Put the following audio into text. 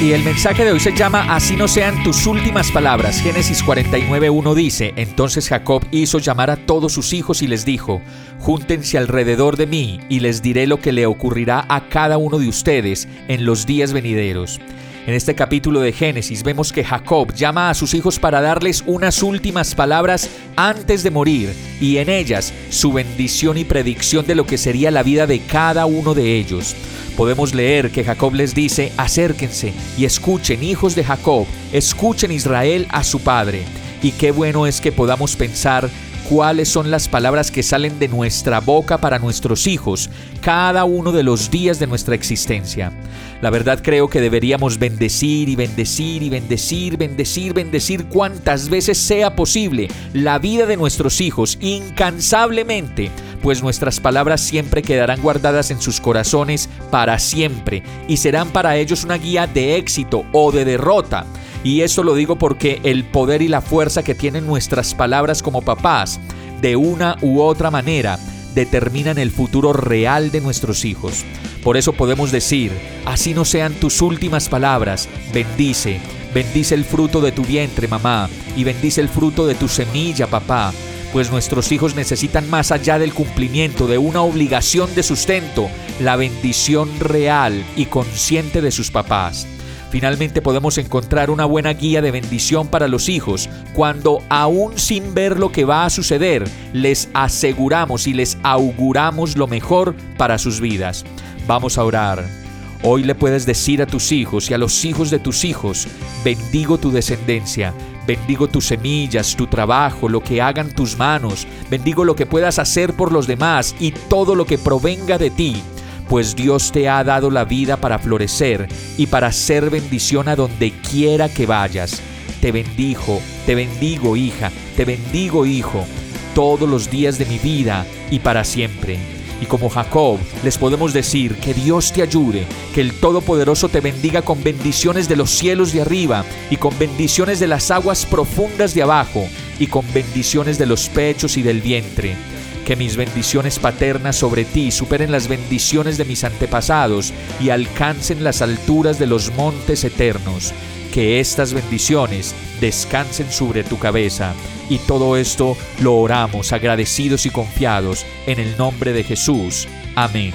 Y el mensaje de hoy se llama Así no sean tus últimas palabras. Génesis 49.1 dice, Entonces Jacob hizo llamar a todos sus hijos y les dijo, Júntense alrededor de mí y les diré lo que le ocurrirá a cada uno de ustedes en los días venideros. En este capítulo de Génesis vemos que Jacob llama a sus hijos para darles unas últimas palabras antes de morir y en ellas su bendición y predicción de lo que sería la vida de cada uno de ellos podemos leer que Jacob les dice, acérquense y escuchen, hijos de Jacob, escuchen Israel a su padre. Y qué bueno es que podamos pensar cuáles son las palabras que salen de nuestra boca para nuestros hijos cada uno de los días de nuestra existencia. La verdad creo que deberíamos bendecir y bendecir y bendecir, bendecir, bendecir cuantas veces sea posible la vida de nuestros hijos incansablemente pues nuestras palabras siempre quedarán guardadas en sus corazones para siempre y serán para ellos una guía de éxito o de derrota. Y esto lo digo porque el poder y la fuerza que tienen nuestras palabras como papás, de una u otra manera, determinan el futuro real de nuestros hijos. Por eso podemos decir, así no sean tus últimas palabras, bendice, bendice el fruto de tu vientre, mamá, y bendice el fruto de tu semilla, papá pues nuestros hijos necesitan más allá del cumplimiento de una obligación de sustento, la bendición real y consciente de sus papás. Finalmente podemos encontrar una buena guía de bendición para los hijos cuando, aún sin ver lo que va a suceder, les aseguramos y les auguramos lo mejor para sus vidas. Vamos a orar. Hoy le puedes decir a tus hijos y a los hijos de tus hijos, bendigo tu descendencia, bendigo tus semillas, tu trabajo, lo que hagan tus manos, bendigo lo que puedas hacer por los demás y todo lo que provenga de ti, pues Dios te ha dado la vida para florecer y para ser bendición a donde quiera que vayas. Te bendijo, te bendigo hija, te bendigo hijo, todos los días de mi vida y para siempre. Y como Jacob, les podemos decir que Dios te ayude, que el Todopoderoso te bendiga con bendiciones de los cielos de arriba y con bendiciones de las aguas profundas de abajo y con bendiciones de los pechos y del vientre. Que mis bendiciones paternas sobre ti superen las bendiciones de mis antepasados y alcancen las alturas de los montes eternos. Que estas bendiciones descansen sobre tu cabeza y todo esto lo oramos agradecidos y confiados en el nombre de Jesús. Amén.